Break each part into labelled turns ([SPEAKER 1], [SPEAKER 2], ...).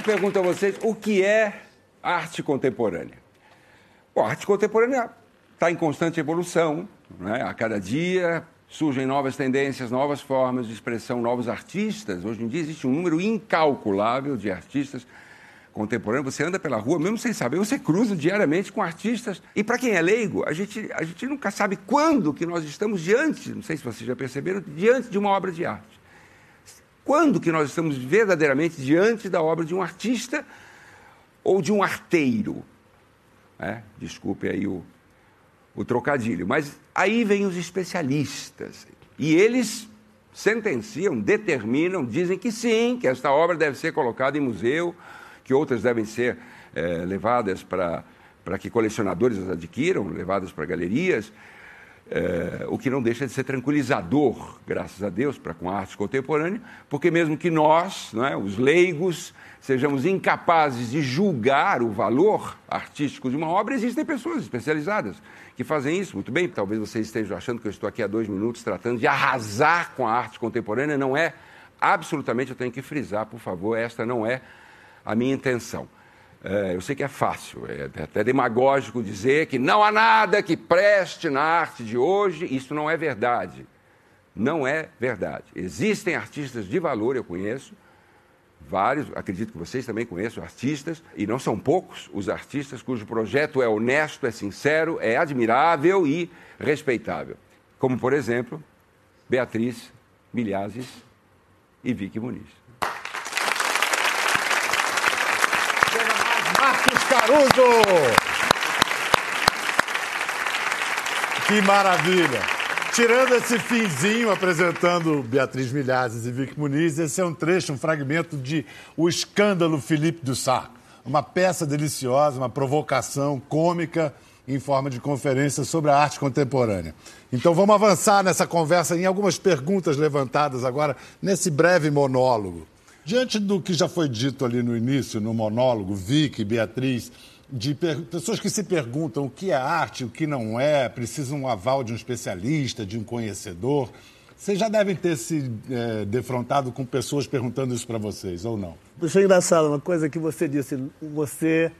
[SPEAKER 1] eu pergunto a vocês, o que é arte contemporânea? Bom, a arte contemporânea está em constante evolução, né? a cada dia surgem novas tendências, novas formas de expressão, novos artistas. Hoje em dia existe um número incalculável de artistas contemporâneos. Você anda pela rua, mesmo sem saber, você cruza diariamente com artistas. E para quem é leigo, a gente, a gente nunca sabe quando que nós estamos diante, não sei se vocês já perceberam, diante de uma obra de arte. Quando que nós estamos verdadeiramente diante da obra de um artista ou de um arteiro? É, desculpe aí o, o trocadilho. Mas aí vêm os especialistas. E eles sentenciam, determinam, dizem que sim, que esta obra deve ser colocada em museu, que outras devem ser é, levadas para que colecionadores as adquiram, levadas para galerias. É, o que não deixa de ser tranquilizador, graças a Deus, para com a arte contemporânea, porque mesmo que nós, é, os leigos, sejamos incapazes de julgar o valor artístico de uma obra, existem pessoas especializadas que fazem isso muito bem. Talvez vocês estejam achando que eu estou aqui há dois minutos tratando de arrasar com a arte contemporânea. Não é, absolutamente, eu tenho que frisar, por favor, esta não é a minha intenção. É, eu sei que é fácil, é até demagógico dizer que não há nada que preste na arte de hoje. Isso não é verdade. Não é verdade. Existem artistas de valor, eu conheço, vários, acredito que vocês também conheçam artistas, e não são poucos os artistas cujo projeto é honesto, é sincero, é admirável e respeitável. Como, por exemplo, Beatriz Milhazes e Vicky Muniz.
[SPEAKER 2] Marcos Caruso! Que maravilha! Tirando esse finzinho apresentando Beatriz Milhazes e Vic Muniz, esse é um trecho, um fragmento de O Escândalo Philippe Dussart. Uma peça deliciosa, uma provocação cômica em forma de conferência sobre a arte contemporânea. Então vamos avançar nessa conversa em algumas perguntas levantadas agora nesse breve monólogo. Diante do que já foi dito ali no início, no monólogo, Vic, Beatriz, de pessoas que se perguntam o que é arte, o que não é, precisam um aval de um especialista, de um conhecedor. Vocês já devem ter se é, defrontado com pessoas perguntando isso para vocês, ou não?
[SPEAKER 3] Achei engraçado uma coisa que você disse. Você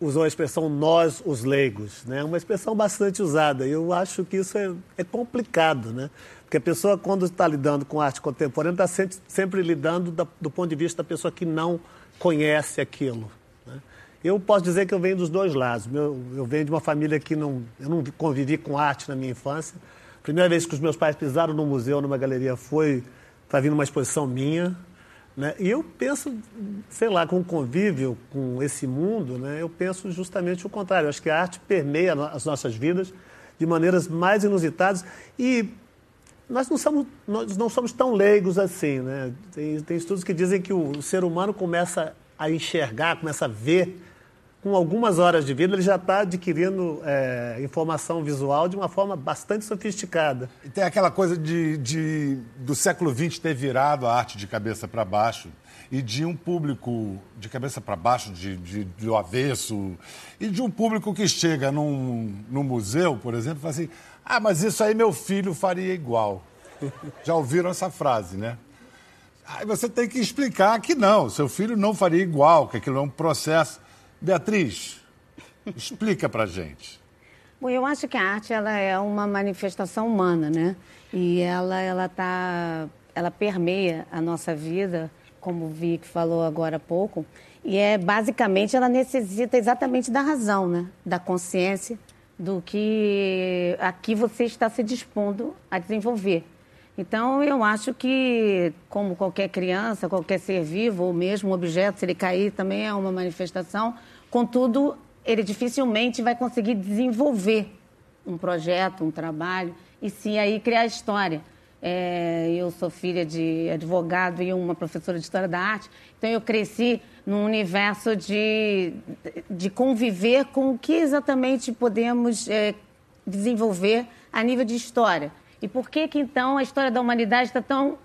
[SPEAKER 3] usou a expressão nós, os leigos, né? Uma expressão bastante usada. Eu acho que isso é, é complicado, né? Porque a pessoa, quando está lidando com arte contemporânea, está sempre, sempre lidando da, do ponto de vista da pessoa que não conhece aquilo. Eu posso dizer que eu venho dos dois lados. Eu, eu venho de uma família que não, eu não convivi com arte na minha infância. A primeira vez que os meus pais pisaram no museu, numa galeria, foi para vir numa exposição minha. Né? E eu penso, sei lá, com o convívio com esse mundo, né? eu penso justamente o contrário. Eu acho que a arte permeia as nossas vidas de maneiras mais inusitadas e nós não somos, nós não somos tão leigos assim. Né? Tem, tem estudos que dizem que o, ser humano começa a enxergar, começa a ver com algumas horas de vida, ele já está adquirindo é, informação visual de uma forma bastante sofisticada.
[SPEAKER 2] E tem aquela coisa de, de do século XX ter virado a arte de cabeça para baixo e de um público de cabeça para baixo, de, de, do avesso, e de um público que chega num, num museu, por exemplo, e fala assim: ah, mas isso aí meu filho faria igual. Já ouviram essa frase, né? Aí você tem que explicar que não, seu filho não faria igual, que aquilo é um processo. Beatriz, explica para gente.
[SPEAKER 4] Bom, eu acho que a arte ela é uma manifestação humana, né? E ela ela tá, ela permeia a nossa vida, como o Vic falou agora há pouco. E é basicamente ela necessita exatamente da razão, né? Da consciência do que aqui você está se dispondo a desenvolver. Então, eu acho que, como qualquer criança, qualquer ser vivo, ou mesmo objeto, se ele cair, também é uma manifestação. Contudo, ele dificilmente vai conseguir desenvolver um projeto, um trabalho, e sim aí criar história. É, eu sou filha de advogado e uma professora de História da Arte, então eu cresci num universo de, de conviver com o que exatamente podemos é, desenvolver a nível de história. E por que que então a história da humanidade está tão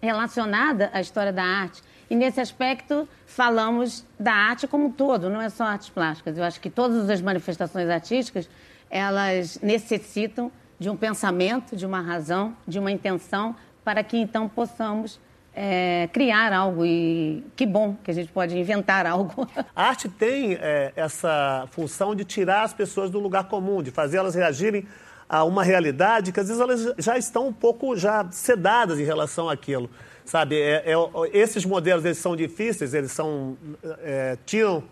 [SPEAKER 4] relacionada à história da arte? E nesse aspecto falamos da arte como um todo, não é só artes plásticas. Eu acho que todas as manifestações artísticas, elas necessitam de um pensamento, de uma razão, de uma intenção, para que então possamos é, criar algo e que bom que a gente pode inventar algo.
[SPEAKER 3] A arte tem é, essa função de tirar as pessoas do lugar comum, de fazer elas reagirem a uma realidade que às vezes elas já estão um pouco já sedadas em relação àquilo, sabe? É, é, esses modelos eles são difíceis, eles são é, tiram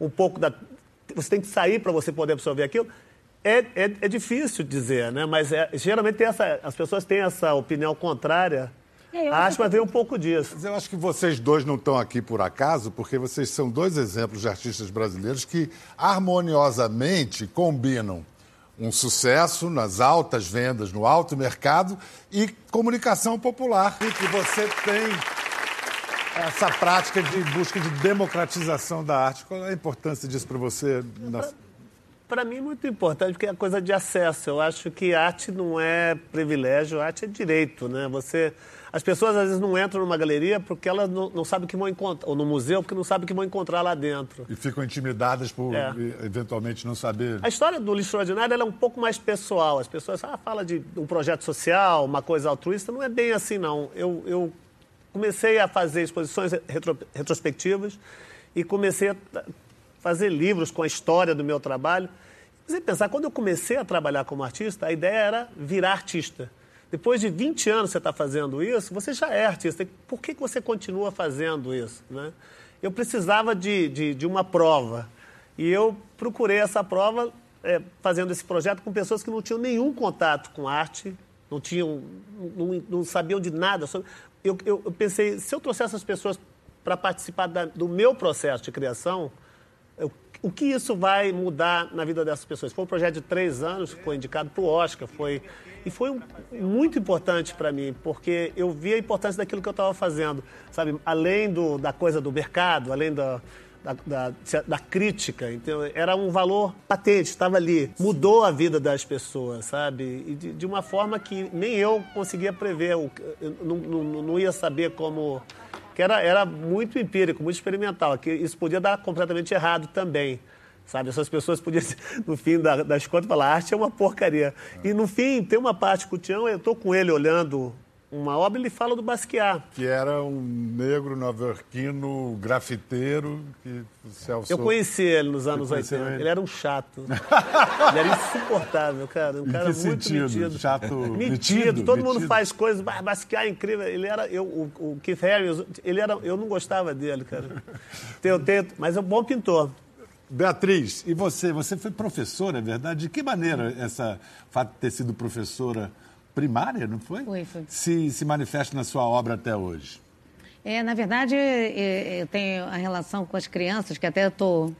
[SPEAKER 3] um pouco da você tem que sair para você poder absorver aquilo. É, é, é difícil dizer, né? Mas é, geralmente essa, as pessoas têm essa opinião contrária é, acho que vai ver um pouco disso.
[SPEAKER 2] Mas eu acho que vocês dois não estão aqui por acaso, porque vocês são dois exemplos de artistas brasileiros que harmoniosamente combinam um sucesso nas altas vendas, no alto mercado e comunicação popular. E que você tem essa prática de busca de democratização da arte. Qual é a importância disso para você? Na...
[SPEAKER 3] Para mim, muito importante, porque é coisa de acesso. Eu acho que arte não é privilégio, arte é direito, né? Você as pessoas às vezes não entram numa galeria porque elas não, não sabem o que vão encontrar, ou no museu porque não sabem o que vão encontrar lá dentro.
[SPEAKER 2] E ficam intimidadas por é. eventualmente não saber.
[SPEAKER 3] A história do lixo extraordinário é um pouco mais pessoal. As pessoas ah, falam de um projeto social, uma coisa altruísta. Não é bem assim, não. Eu, eu comecei a fazer exposições retro, retrospectivas e comecei a fazer livros com a história do meu trabalho. Você pensar, quando eu comecei a trabalhar como artista, a ideia era virar artista. Depois de 20 anos você está fazendo isso, você já é artista. Por que, que você continua fazendo isso? Né? Eu precisava de, de, de uma prova. E eu procurei essa prova é, fazendo esse projeto com pessoas que não tinham nenhum contato com arte, não, tinham, não, não sabiam de nada. Sobre... Eu, eu, eu, pensei, se eu trouxesse as pessoas para participar da, do meu processo de criação, o que isso vai mudar na vida dessas pessoas? Foi um projeto de três anos, foi indicado para o Oscar, foi e foi um, muito importante para mim, porque eu vi a importância daquilo que eu estava fazendo, sabe? Além do, da coisa do mercado, além da, da, da, da, crítica. Então, era um valor patente, estava ali. Mudou a vida das pessoas, sabe? E de, de uma forma que nem eu conseguia prever. Eu não, não, não ia saber como. Que era, era muito empírico, muito experimental. Que isso podia dar completamente errado também. Sabe, essas pessoas podiam, no fim das contas, falar: a arte é uma porcaria. E no fim, tem uma parte com o Tião, eu estou com ele olhando uma obra ele fala do Basquiat.
[SPEAKER 2] Que era um negro nova-iorquino grafiteiro que o Celso...
[SPEAKER 3] Eu conheci ele nos anos 80. Ele? ele? era um chato. ele era insuportável, cara. Um cara muito sentido? metido.
[SPEAKER 2] Chato
[SPEAKER 3] metido. metido. Todo metido. mundo faz coisas. Basquiat é incrível. Ele era... Eu, o, o Keith Harris, ele era... Eu não gostava dele, cara. Tenho, tenho, mas é um bom pintor.
[SPEAKER 2] Beatriz, e você? Você foi professora, é verdade? De que maneira essa fato de ter sido professora primária, não foi?
[SPEAKER 4] Foi, foi.
[SPEAKER 2] Se, se manifesta na sua obra até hoje?
[SPEAKER 4] É, na verdade, é, é, eu tenho a relação com as crianças, que até eu tô,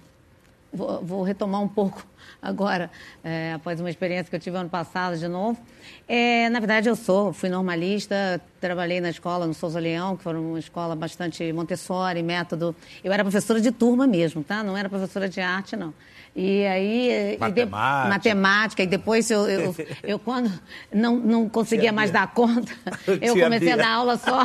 [SPEAKER 4] vou, vou retomar um pouco agora, é, após uma experiência que eu tive ano passado de novo. É, na verdade, eu sou, fui normalista, trabalhei na escola no Souza Leão, que foi uma escola bastante Montessori, método. Eu era professora de turma mesmo, tá? Não era professora de arte, não. E aí.
[SPEAKER 2] Matemática. E de,
[SPEAKER 4] matemática. E depois eu, eu, eu, quando não, não conseguia mais dar conta, eu comecei a dar aula só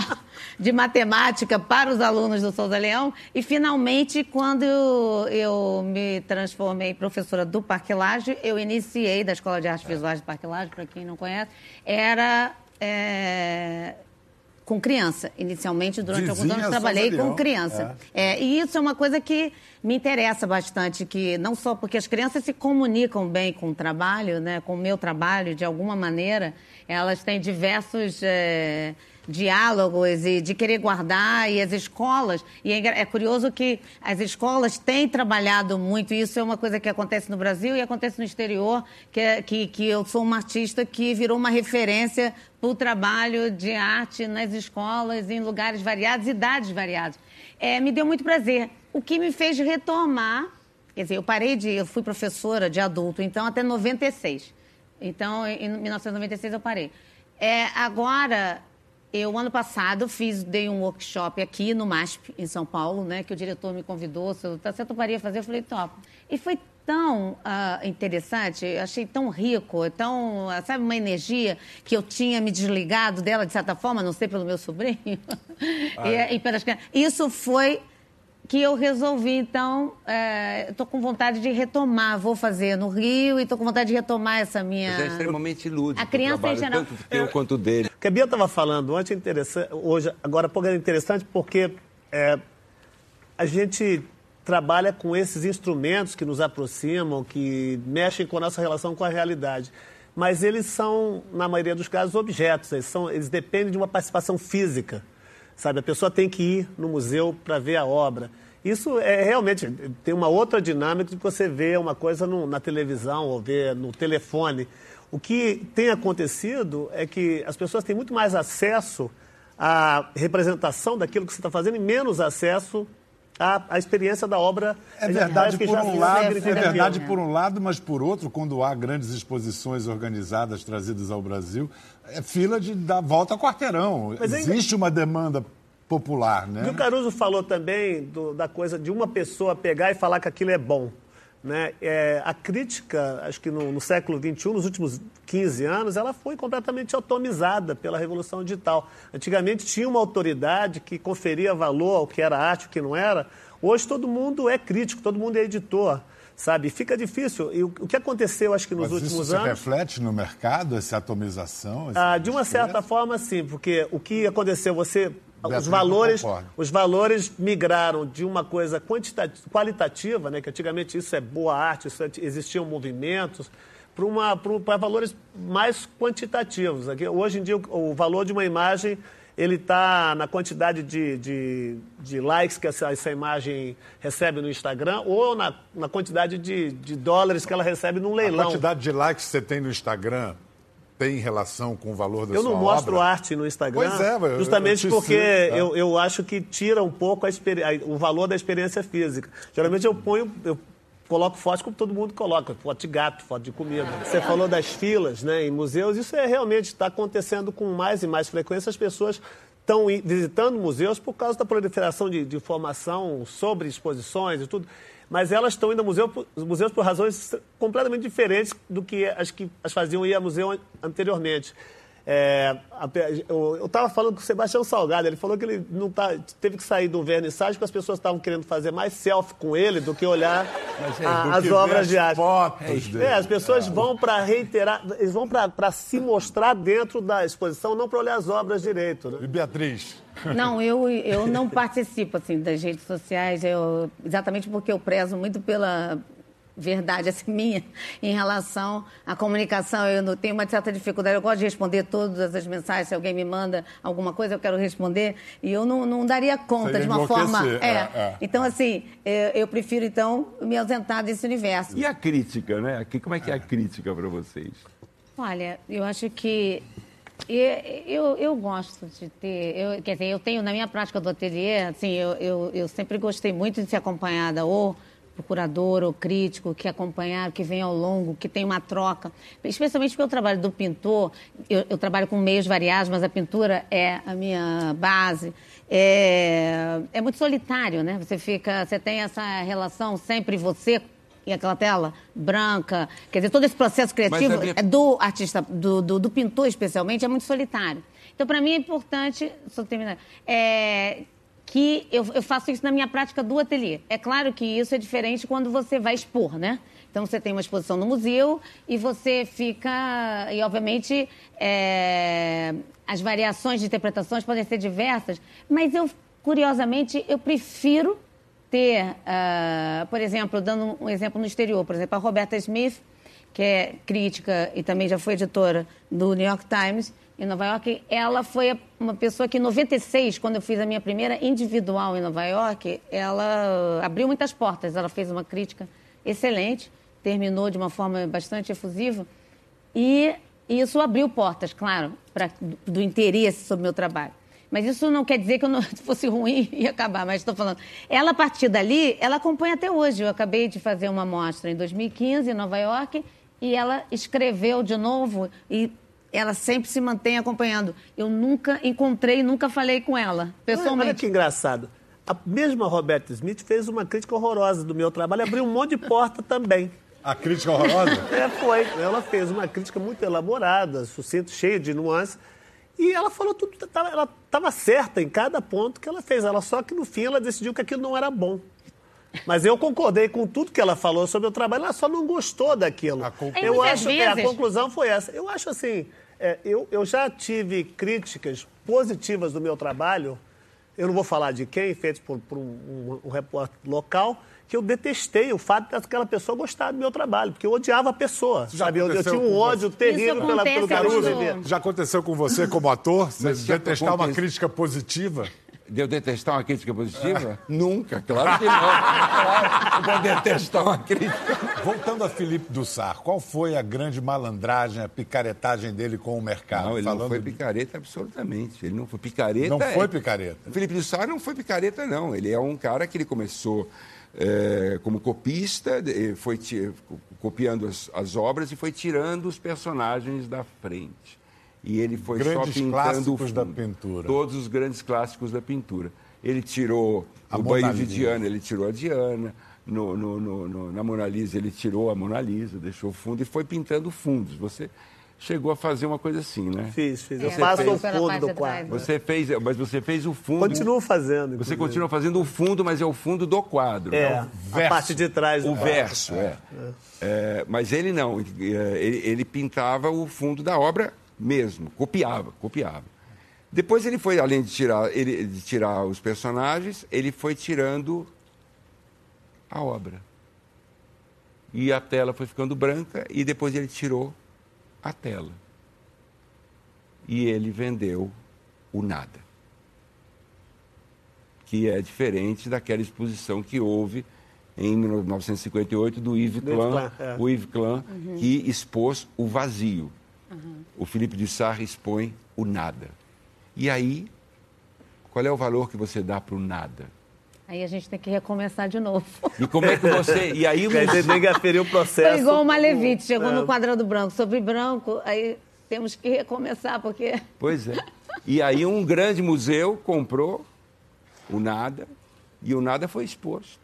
[SPEAKER 4] de matemática para os alunos do Souza Leão. E finalmente, quando eu, eu me transformei em professora do Parque Laje, eu iniciei da Escola de Artes Visuais do Parque Laje, para quem não conhece, era. É, com criança. Inicialmente, durante Vizinha alguns anos, trabalhei com criança. É. É, e isso é uma coisa que me interessa bastante, que não só porque as crianças se comunicam bem com o trabalho, né, com o meu trabalho, de alguma maneira, elas têm diversos... É, diálogos e de querer guardar e as escolas e é, é, curioso que as escolas têm trabalhado muito isso é uma coisa que acontece no Brasil e acontece no exterior que é, que, que eu sou uma artista que virou uma referência para o trabalho de arte nas escolas em lugares variados idades variadas. É, me deu muito prazer. O que me fez retomar quer dizer eu parei de eu fui professora de adulto então até 96 então em 1996 eu parei. É, agora eu, ano passado, fiz, dei um workshop aqui no MASP, em São Paulo, né? Que o diretor me convidou, se eu, você toparia fazer, eu falei, top. E foi tão uh, interessante, achei tão rico, tão, uh, sabe, uma energia que eu tinha me desligado dela, de certa forma, não sei, pelo meu sobrinho. Ah, e, é. e pelas Isso foi que eu resolvi, então, estou com vontade de retomar. Vou fazer no Rio e estou com vontade de retomar essa minha.
[SPEAKER 1] Mas é extremamente lúdico.
[SPEAKER 4] A criança
[SPEAKER 1] o
[SPEAKER 4] em geral.
[SPEAKER 1] Tanto teu quanto dele.
[SPEAKER 3] O que a Bia estava falando ontem, é interessante, hoje, agora há pouco era interessante porque é, a gente trabalha com esses instrumentos que nos aproximam, que mexem com a nossa relação com a realidade. Mas eles são, na maioria dos casos, objetos, eles, são, eles dependem de uma participação física. Sabe, a pessoa tem que ir no museu para ver a obra. Isso é realmente tem uma outra dinâmica de você ver uma coisa no, na televisão ou ver no telefone. O que tem acontecido é que as pessoas têm muito mais acesso à representação daquilo que você está fazendo e menos acesso à, à experiência da obra.
[SPEAKER 2] É verdade por um lado, é verdade por um lado, mas por outro, quando há grandes exposições organizadas trazidas ao Brasil, é fila de dar volta ao quarteirão.
[SPEAKER 3] Mas ainda-
[SPEAKER 2] Existe uma demanda popular, né?
[SPEAKER 3] E o Caruso falou também do- da coisa de uma pessoa pegar e falar que aquilo é bom. Né? É, a crítica, acho que no, no século XXI, nos últimos 15 anos, ela foi completamente atomizada pela Revolução Digital. Antigamente tinha uma autoridade que conferia valor ao que era arte e o que não era. Hoje todo mundo é crítico, todo mundo é editor, sabe? Fica difícil. E o, que aconteceu, acho que nos
[SPEAKER 2] Mas isso
[SPEAKER 3] últimos
[SPEAKER 2] se
[SPEAKER 3] anos...
[SPEAKER 2] reflete no mercado, essa atomização?
[SPEAKER 3] Ah, de uma certa forma, sim, porque o que aconteceu, você.
[SPEAKER 2] Beatriz
[SPEAKER 3] Os valores, os valores migraram de uma coisa qualitativa, né, que antigamente isso é boa arte, isso é- existiam movimentos, para valores mais quantitativos. Aqui, hoje em dia, o, o valor de uma imagem ele está na quantidade de, de, de likes que essa, essa imagem recebe no Instagram ou na, na quantidade de, de dólares que ela recebe num
[SPEAKER 2] A
[SPEAKER 3] leilão.
[SPEAKER 2] quantidade de likes que você tem no Instagram tem relação com o valor da
[SPEAKER 3] Eu
[SPEAKER 2] sua
[SPEAKER 3] não mostro
[SPEAKER 2] obra?
[SPEAKER 3] arte no Instagram,
[SPEAKER 2] Pois é, eu-
[SPEAKER 3] justamente
[SPEAKER 2] eu
[SPEAKER 3] porque
[SPEAKER 2] sigo, tá?
[SPEAKER 3] eu, eu acho que tira um pouco a a- o valor da experiência física. Geralmente eu ponho, eu coloco fotos como todo mundo coloca, foto de gato, foto de comida. Você falou das filas né, em museus, isso é realmente está acontecendo com mais e mais frequência. As pessoas estão visitando museus por causa da proliferação de, de informação sobre exposições e tudo. Mas elas estão indo a museu museus por razões completamente diferentes do que as que as faziam ir a museu an- anteriormente. É, eu estava falando com o Sebastião Salgado, ele falou que ele não tá, teve que sair do vernissage porque as pessoas estavam querendo fazer mais selfie com ele do que olhar
[SPEAKER 1] Mas é,
[SPEAKER 3] a-
[SPEAKER 2] do
[SPEAKER 3] as
[SPEAKER 2] que
[SPEAKER 3] obras
[SPEAKER 2] as
[SPEAKER 3] de arte.
[SPEAKER 2] fotos dele.
[SPEAKER 3] É, as pessoas vão para reiterar, eles vão para se mostrar dentro da exposição, não para olhar as obras direito. Né?
[SPEAKER 2] E Beatriz?
[SPEAKER 4] Não, eu, eu não participo assim, das redes sociais, eu, exatamente porque eu prezo muito pela verdade assim, minha em relação à comunicação. Eu não tenho uma certa dificuldade, eu gosto de responder todas as mensagens. Se alguém me manda alguma coisa, eu quero responder. E eu não, não daria conta
[SPEAKER 2] Você ia
[SPEAKER 4] de uma forma.
[SPEAKER 2] é, é.
[SPEAKER 4] Então, assim, eu, eu prefiro, então, me ausentar desse universo.
[SPEAKER 1] E a crítica, né? Que- Como é que é a crítica para vocês?
[SPEAKER 4] Olha, eu acho que e- eu, eu gosto de ter, eu, quer dizer, eu tenho na minha prática do ateliê, assim, eu, eu, eu sempre gostei muito de ser acompanhada ou por curador ou crítico que acompanhar, que vem ao longo, que tem uma troca, especialmente porque o trabalho do pintor, eu, eu trabalho com meios variados, mas a pintura é a minha base. É, é muito solitário, né? Você fica, você tem essa relação sempre você e aquela tela branca, quer dizer, todo esse processo criativo
[SPEAKER 1] minha-
[SPEAKER 4] é do artista, do, do, do pintor especialmente, é muito solitário. Então, para mim é importante, só terminar, é, que eu, eu faço isso na minha prática do ateliê. É claro que isso é diferente quando você vai expor, né? Então, você tem uma exposição no museu e você fica... E, obviamente, é, as variações de interpretações podem ser diversas, mas eu, curiosamente, eu prefiro ter, ah, por exemplo, dando um exemplo no exterior, por exemplo, a Roberta Smith, que é crítica e também já foi editora do New York Times em Nova York, ela foi uma pessoa que em 96, quando eu fiz a minha primeira individual em Nova York, ela abriu muitas portas, ela fez uma crítica excelente, terminou de uma forma bastante efusiva e isso abriu portas, claro, do, interesse sobre o meu trabalho. Mas isso não quer dizer que eu não se fosse ruim e acabar, mas estou falando. Ela, a partir dali, ela acompanha até hoje. Eu acabei de fazer uma mostra em 2015 em Nova York e ela escreveu de novo e ela sempre se mantém acompanhando. Eu nunca encontrei, nunca falei com ela,
[SPEAKER 3] Olha
[SPEAKER 4] pessoalmente.
[SPEAKER 3] que engraçado. A mesma Roberta Smith fez uma crítica horrorosa do meu trabalho, abriu um monte de porta também.
[SPEAKER 2] A crítica horrorosa?
[SPEAKER 3] É, foi. Ela fez uma crítica muito elaborada, sucinta, cheia de nuances. E ela falou tudo, ela estava certa em cada ponto que ela fez. Ela só que no fim ela decidiu que aquilo não era bom. Mas eu concordei com tudo que ela falou sobre o trabalho, ela só não gostou daquilo.
[SPEAKER 2] A
[SPEAKER 3] Eu acho, é, a conclusão foi essa. Eu acho assim, é, eu, eu já tive críticas positivas do meu trabalho, eu não vou falar de quem, feitos por, por um, um, um repórter local, que eu detestei o fato daquela pessoa gostar do meu trabalho, porque eu odiava a pessoa,
[SPEAKER 2] já
[SPEAKER 3] sabe? Eu, eu tinha um ódio terrível pela, pelo Ribeiro.
[SPEAKER 2] Já aconteceu com você como ator? Você detestar uma crítica positiva?
[SPEAKER 1] De eu detestar uma crítica positiva? Nunca, claro que não. Claro, vou detestar uma crítica.
[SPEAKER 2] Voltando a Felipe Dussar, qual foi a grande malandragem, a picaretagem dele com o mercado?
[SPEAKER 1] Não, ele não
[SPEAKER 2] Falando
[SPEAKER 1] foi
[SPEAKER 2] de-
[SPEAKER 1] picareta absolutamente. Ele não foi picareta.
[SPEAKER 2] Não foi
[SPEAKER 1] é-
[SPEAKER 2] picareta.
[SPEAKER 1] O Felipe Sá não foi picareta, não. Ele é um cara que ele começou é, como copista, de- foi ti- copiando as, as obras e foi tirando os personagens da frente. E ele foi
[SPEAKER 2] Grandes
[SPEAKER 1] só pintando
[SPEAKER 2] clássicos
[SPEAKER 1] o fundo.
[SPEAKER 2] da pintura.
[SPEAKER 1] Todos os grandes clássicos da pintura. Ele tirou
[SPEAKER 2] A
[SPEAKER 1] o
[SPEAKER 2] Mona
[SPEAKER 1] banho de
[SPEAKER 2] Lisa.
[SPEAKER 1] Diana, ele tirou a Diana. No, no- no- no- na Mona Lisa, ele tirou a Mona Lisa, deixou o fundo e foi pintando fundos. Você chegou a fazer uma coisa assim, né?
[SPEAKER 3] Fiz, fiz. Eu
[SPEAKER 4] É,
[SPEAKER 3] faço o fundo do
[SPEAKER 4] de
[SPEAKER 3] quadro.
[SPEAKER 1] Você fez, mas você fez o fundo.
[SPEAKER 3] Continuo fazendo.
[SPEAKER 1] Você
[SPEAKER 3] inclusive.
[SPEAKER 1] continua fazendo o fundo, mas é o fundo do quadro.
[SPEAKER 3] É,
[SPEAKER 1] né?
[SPEAKER 3] a
[SPEAKER 2] verso.
[SPEAKER 3] parte de trás do
[SPEAKER 1] O
[SPEAKER 3] quadro.
[SPEAKER 1] verso, é. É, Mas ele não. é, Ele, ele pintava o fundo da obra mesmo, copiava, copiava. Depois ele foi, além de tirar, ele, de tirar os personagens, ele foi tirando a obra. E a tela foi ficando branca e depois ele tirou a tela. E ele vendeu o nada. Que é diferente daquela exposição que houve em 1958 do Yves Klein,
[SPEAKER 3] Klein, é.
[SPEAKER 1] o Yves Klein, que expôs o vazio. O Felipe de Sarre expõe o nada. E aí, qual é o valor que você dá para o nada?
[SPEAKER 4] Aí a gente tem que recomeçar de novo.
[SPEAKER 1] E como é que você. E aí,
[SPEAKER 3] você tem que aferir o processo.
[SPEAKER 4] Foi igual o Malevite, chegou
[SPEAKER 3] É.
[SPEAKER 4] no quadrado branco. Sobre branco, aí temos que recomeçar, porque
[SPEAKER 1] Pois é. E aí um grande museu comprou o nada e o nada foi exposto.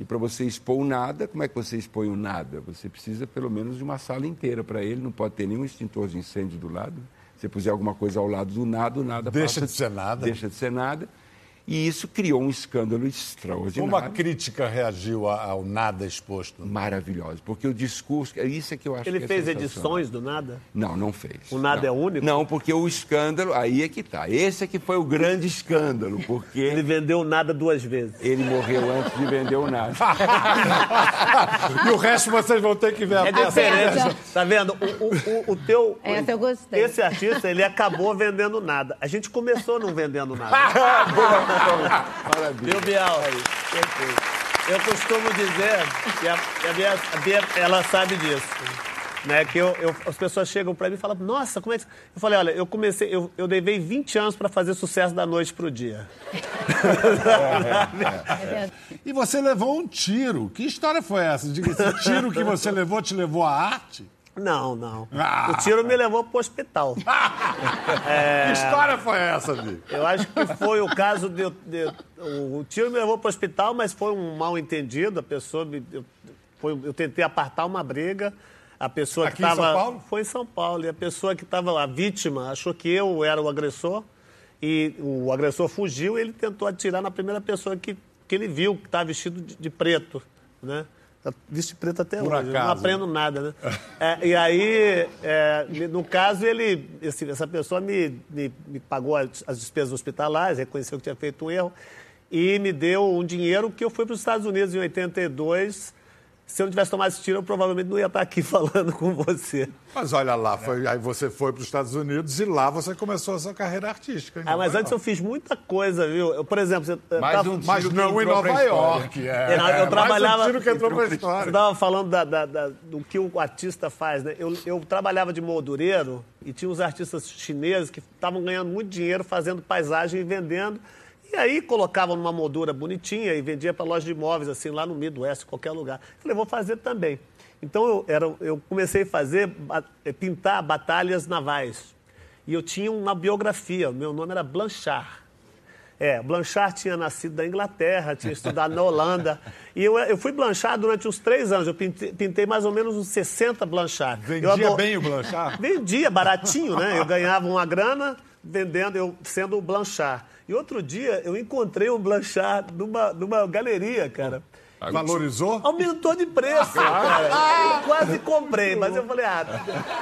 [SPEAKER 1] E para você expor o nada, como é que você expõe o nada? Você precisa pelo menos de uma sala inteira para ele, não pode ter nenhum extintor de incêndio do lado. Se puser alguma coisa ao lado do nada, o nada
[SPEAKER 2] Deixa
[SPEAKER 1] passa-
[SPEAKER 2] de ser nada.
[SPEAKER 1] Deixa de ser nada. E isso criou um escândalo
[SPEAKER 2] Como a
[SPEAKER 1] extraordinário.
[SPEAKER 2] crítica reagiu a- ao nada exposto?
[SPEAKER 1] Maravilhoso, porque o discurso, é isso é que eu acho
[SPEAKER 3] Ele
[SPEAKER 1] que é
[SPEAKER 3] fez edições do nada?
[SPEAKER 1] Não, não fez.
[SPEAKER 3] O nada
[SPEAKER 1] Não.
[SPEAKER 3] é único?
[SPEAKER 1] Não, porque o escândalo, aí é que tá. Esse é que foi o grande escândalo, porque
[SPEAKER 3] Ele
[SPEAKER 1] ele,
[SPEAKER 3] vendeu nada duas vezes.
[SPEAKER 1] morreu antes de vender o nada.
[SPEAKER 2] e o resto vocês vão ter que ver.
[SPEAKER 3] É
[SPEAKER 2] a
[SPEAKER 3] diferente. Tá vendo? O, o- o- o teu.
[SPEAKER 4] Essa eu gostei.
[SPEAKER 3] Esse artista, ele acabou vendendo nada. A gente começou não vendendo nada. Viu, Bial? Perfeito. Eu costumo dizer, que a, a Bia, a Bia, ela sabe disso. Né, que eu, eu- as pessoas chegam pra mim e falam, nossa, como é que. Eu falei, olha, eu comecei, eu, eu levei 20 anos pra fazer sucesso da noite pro dia.
[SPEAKER 2] E você levou um tiro. Que história foi essa? Diga, esse tiro que você levou te levou à arte?
[SPEAKER 3] Não, não.
[SPEAKER 2] Ah.
[SPEAKER 3] O tiro me levou pro hospital.
[SPEAKER 2] Que história foi essa, Bi?
[SPEAKER 3] Eu acho que foi o caso de, de- o tiro me levou para o hospital, mas foi um mal entendido. A pessoa me, eu, foi- eu tentei apartar uma briga. A pessoa
[SPEAKER 2] Aqui
[SPEAKER 3] que
[SPEAKER 2] em
[SPEAKER 3] estava
[SPEAKER 2] São Paulo?
[SPEAKER 3] foi em São Paulo e a pessoa que estava a vítima achou que eu era o agressor e o agressor fugiu. e Ele tentou atirar na primeira pessoa que, que ele viu que estava vestido de, de preto, né? Tá Viste preto até
[SPEAKER 2] Por
[SPEAKER 3] hoje. Não
[SPEAKER 2] acaso.
[SPEAKER 3] aprendo nada, né? É, e aí, é, no caso, ele, esse- essa pessoa me, me, me pagou as despesas hospitalares, reconheceu que tinha feito um erro e me deu um dinheiro que eu fui para os Estados Unidos em 82. Se eu não tivesse tomado esse tiro, eu provavelmente não ia estar aqui falando com você.
[SPEAKER 2] Mas olha lá, foi- aí você foi para os Estados Unidos e lá você começou a sua carreira artística.
[SPEAKER 3] Ah, mas antes eu fiz muita coisa, viu? Eu, por exemplo, você
[SPEAKER 1] Mais
[SPEAKER 3] tava-
[SPEAKER 1] um
[SPEAKER 2] Mas
[SPEAKER 1] tiro que
[SPEAKER 2] não em Nova. York. É,
[SPEAKER 3] eu
[SPEAKER 2] Mais um
[SPEAKER 3] trabalhava-
[SPEAKER 2] tiro que entrou
[SPEAKER 3] Você
[SPEAKER 2] história.
[SPEAKER 3] estava falando da- da- da- do que o artista faz, né? Eu, eu trabalhava de moldureiro e tinha uns artistas chineses que estavam ganhando muito dinheiro fazendo paisagem e vendendo. E aí colocavam numa moldura bonitinha e vendia para loja de imóveis, assim, lá no Midwest, qualquer lugar. Falei, vou fazer também. Então eu, era, eu comecei a fazer, eh, pintar batalhas navais. E eu tinha uma biografia, meu nome era Blanchard. É, Blanchard tinha nascido da Inglaterra, tinha estudado na Holanda. E eu, eu fui Blanchard durante uns três anos. Eu pintei, pintei mais ou menos uns 60 Blanchard. Eu
[SPEAKER 2] Vendia
[SPEAKER 3] ador-
[SPEAKER 2] bem o Blanchard?
[SPEAKER 3] Vendia, baratinho, né? Eu ganhava uma grana, vendendo, eu sendo o Blanchard. E outro dia eu encontrei o Blanchard numa, numa galeria, cara.
[SPEAKER 2] Valorizou?
[SPEAKER 3] Aumentou de preço, cara. Eu quase comprei, mas eu falei, ah,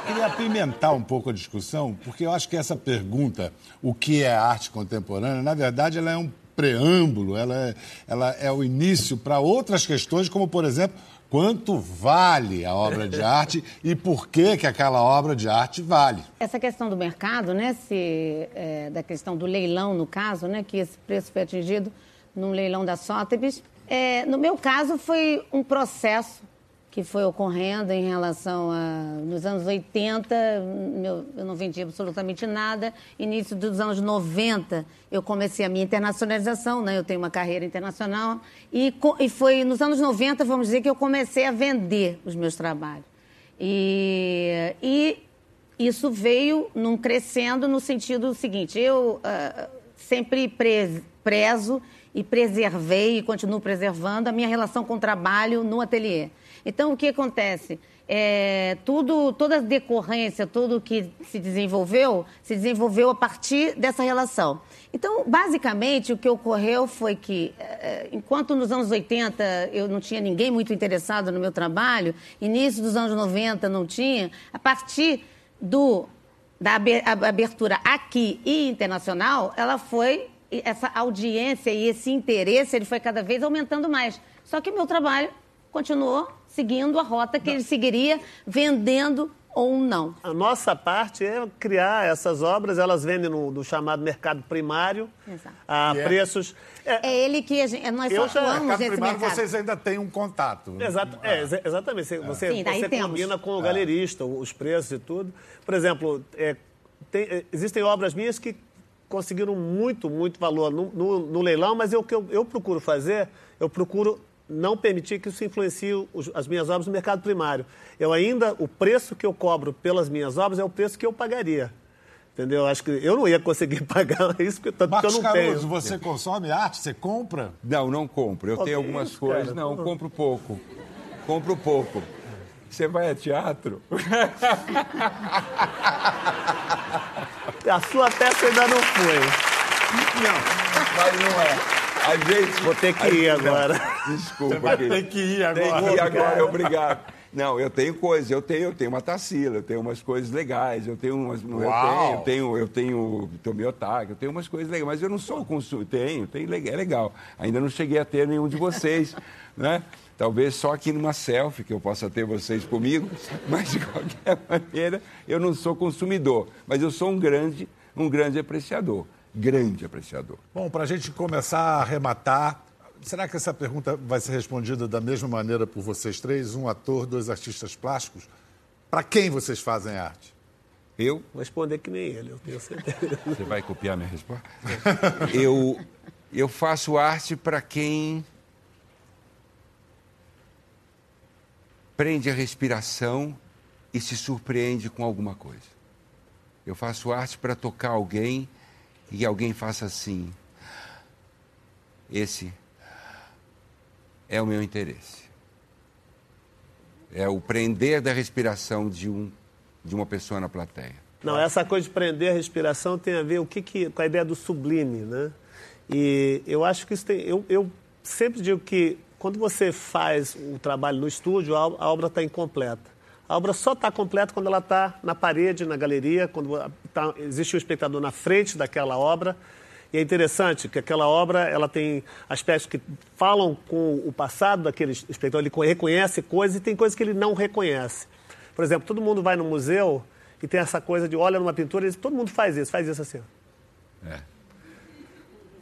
[SPEAKER 2] Queria apimentar um pouco a discussão, porque eu acho que essa pergunta, o que é arte contemporânea, na verdade, ela é um preâmbulo, ela é, ela é o início para outras questões, como, por exemplo, quanto vale a obra de arte e por que, que aquela obra de arte vale.
[SPEAKER 4] Essa questão do mercado, né, se, é, da questão do leilão, no caso, né, que esse preço foi atingido num leilão da Sotheby's, é, no meu caso foi um processo que foi ocorrendo em relação a... Nos anos 80, meu, eu não vendi absolutamente nada. Início dos anos 90, eu comecei a minha internacionalização, né? Eu tenho uma carreira internacional. E, e foi nos anos 90, vamos dizer, que eu comecei a vender os meus trabalhos. E, e isso veio num crescendo no sentido seguinte, eu uh, sempre pre, prezo e preservei e continuo preservando a minha relação com o trabalho no ateliê. Então, o que acontece? É, tudo, toda a decorrência, tudo que se desenvolveu, se desenvolveu a partir dessa relação. Então, basicamente, o que ocorreu foi que, é, enquanto nos anos 80 eu não tinha ninguém muito interessado no meu trabalho, início dos anos 90 não tinha, a partir do, da abertura aqui e internacional, ela foi essa audiência e esse interesse ele foi cada vez aumentando mais. Só que o meu trabalho continuou seguindo a rota que não. ele seguiria, vendendo ou não.
[SPEAKER 3] A nossa parte é criar essas obras, elas vendem no, no chamado mercado primário, Exato. a yeah. É? preços...
[SPEAKER 4] É, é, ele que a gente, nós eu já, atuamos mercado
[SPEAKER 2] primário,
[SPEAKER 4] mercado.
[SPEAKER 2] vocês ainda têm um contato.
[SPEAKER 3] Exato, é, exatamente. Você, você, Sim, você combina com o é. galerista, os preços e tudo. Por exemplo, é, tem, existem obras minhas que conseguiram muito, muito valor no, no, no leilão, mas o que eu, eu procuro fazer, eu procuro não permitir que isso influencie os, as minhas obras no mercado primário. Eu ainda, o preço que eu cobro pelas minhas obras é o preço que eu pagaria. Entendeu? Acho que eu não ia conseguir pagar isso porque, tanto
[SPEAKER 2] Marcos
[SPEAKER 3] que eu não
[SPEAKER 2] Caruso,
[SPEAKER 3] tenho.
[SPEAKER 2] você consome arte? Você compra?
[SPEAKER 1] Não, não compro. Eu tenho algumas isso, coisas. Cara? Não, compro pouco. Compro pouco. Você vai a teatro?
[SPEAKER 3] A sua peça ainda não foi.
[SPEAKER 1] Não, mas não é. Às vezes.
[SPEAKER 3] Vou ter que ir agora.
[SPEAKER 1] Não, desculpa. Você
[SPEAKER 2] vai ter que ir agora.
[SPEAKER 1] Tem que ir agora, obrigado. Não, eu tenho coisas, eu tenho, eu tenho uma tacila, eu tenho umas coisas legais, eu tenho umas. Uau. Eu tenho, eu tenho, eu tenho eu tenho umas coisas legais, mas eu não sou consumidor. Tenho, tenho, é legal. Ainda não cheguei a ter nenhum de vocês, né? Talvez só aqui numa selfie que eu possa ter vocês comigo, mas de qualquer maneira eu não sou consumidor, mas eu sou um grande, um grande apreciador, grande apreciador.
[SPEAKER 2] Bom, para a gente começar a arrematar, será que essa pergunta vai ser respondida da mesma maneira por vocês três, um ator, dois artistas plásticos? Para quem vocês fazem arte?
[SPEAKER 1] Eu?
[SPEAKER 3] Vou responder que nem ele, eu tenho certeza.
[SPEAKER 1] Você vai copiar minha resposta? eu, eu faço arte para quem prende a respiração e se surpreende com alguma coisa. Eu faço arte para tocar alguém e alguém faça assim. Esse é o meu interesse. É o prender da respiração de, um, de uma pessoa na plateia.
[SPEAKER 3] Não, essa coisa de prender a respiração tem a ver o que, que, com a ideia do sublime, né? E eu acho que isso tem. Eu, eu sempre digo que quando você faz o trabalho no estúdio, a, obra está incompleta. A obra só está completa quando ela está na parede, na galeria, quando tá, existe um espectador na frente daquela obra. E é interessante que aquela obra ela tem aspectos que falam com o passado daquele espectador, ele reconhece coisas e tem coisas que ele não reconhece. Por exemplo, todo mundo vai no museu e tem essa coisa de olha numa pintura e todo mundo faz isso, faz isso assim. É.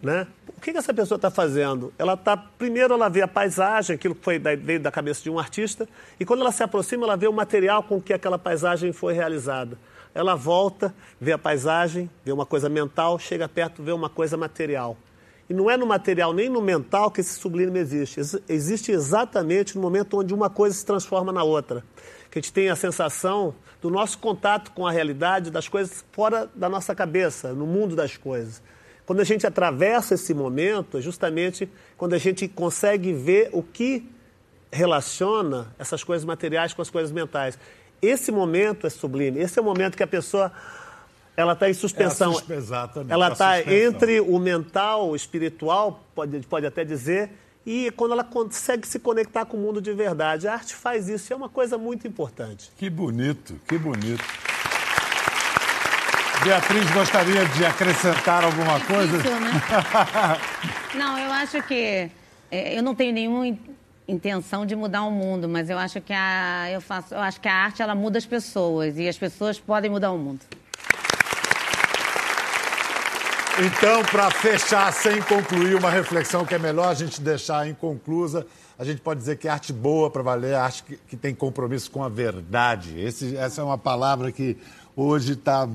[SPEAKER 3] Né? O que, que essa pessoa está fazendo? Ela está primeiro ela vê a paisagem, aquilo que foi veio da cabeça de um artista, e quando ela se aproxima, ela vê o material com que aquela paisagem foi realizada. Ela volta, vê a paisagem, vê uma coisa mental, chega perto, vê uma coisa material. E não é no material nem no mental que esse sublime existe. Existe exatamente no momento onde uma coisa se transforma na outra. Que a gente tem a sensação do nosso contato com a realidade, das coisas fora da nossa cabeça, no mundo das coisas. Quando a gente atravessa esse momento, é justamente quando a gente consegue ver o que relaciona essas coisas materiais com as coisas mentais. Esse momento é sublime, esse é o momento que a pessoa Ela está em suspensão.
[SPEAKER 2] É suspe... Exatamente.
[SPEAKER 3] Ela está entre o mental, o espiritual, pode, pode até dizer, e quando ela consegue se conectar com o mundo de verdade. A arte faz isso e é uma coisa muito importante.
[SPEAKER 2] Que bonito, que bonito. Beatriz, gostaria de acrescentar alguma coisa?
[SPEAKER 4] Isso, né? não, eu acho que é, eu não tenho nenhuma intenção de mudar o mundo, mas eu acho que a eu faço, eu acho que a arte ela muda as pessoas e as pessoas podem mudar o mundo.
[SPEAKER 2] Então, para fechar sem concluir uma reflexão que é melhor a gente deixar inconclusa, a gente pode dizer que arte boa para valer, arte que, que, tem compromisso com a verdade. Esse, essa é uma palavra que hoje está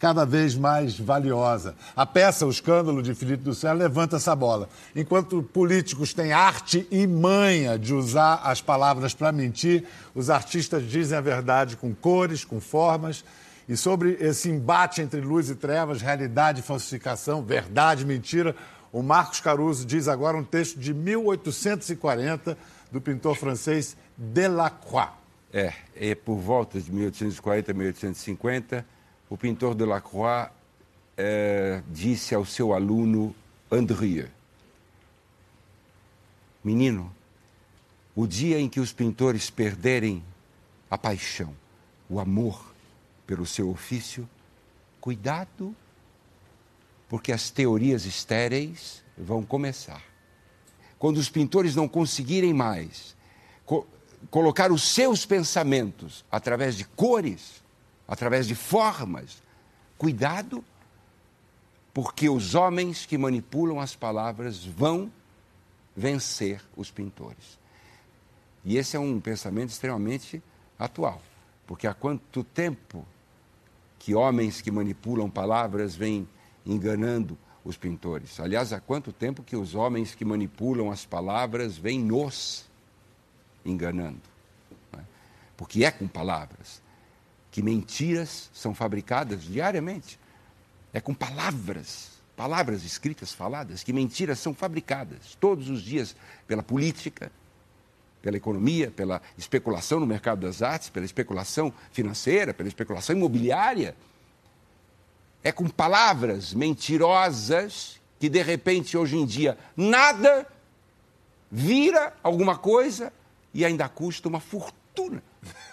[SPEAKER 2] cada vez mais valiosa. A peça O Escândalo de Felipe do Céu levanta essa bola. Enquanto políticos têm arte e manha de usar as palavras para mentir, os artistas dizem a verdade com cores, com formas. E sobre esse embate entre luz e trevas, realidade e falsificação, verdade e mentira, o Marcos Caruso diz agora um texto de 1840 do pintor francês Delacroix.
[SPEAKER 1] É, é por volta de 1840, 1850 o pintor Delacroix eh, disse ao seu aluno Andrieux: Menino, o dia em que os pintores perderem a paixão, o amor pelo seu ofício, cuidado, porque as teorias estéreis vão começar. Quando os pintores não conseguirem mais co colocar os seus pensamentos através de cores, através de formas. Cuidado, porque os homens que manipulam as palavras vão vencer os pintores. E esse é um pensamento extremamente atual, porque há quanto tempo que homens que manipulam palavras vêm enganando os pintores? Aliás, há quanto tempo que os homens que manipulam as palavras vêm nos enganando? É? Porque é com palavras que mentiras são fabricadas diariamente. É com palavras, palavras escritas, faladas, que mentiras são fabricadas todos os dias pela política, pela economia, pela especulação no mercado das artes, pela especulação financeira, pela especulação imobiliária. É com palavras mentirosas que, de repente, hoje em dia, nada vira alguma coisa e ainda custa uma fortuna.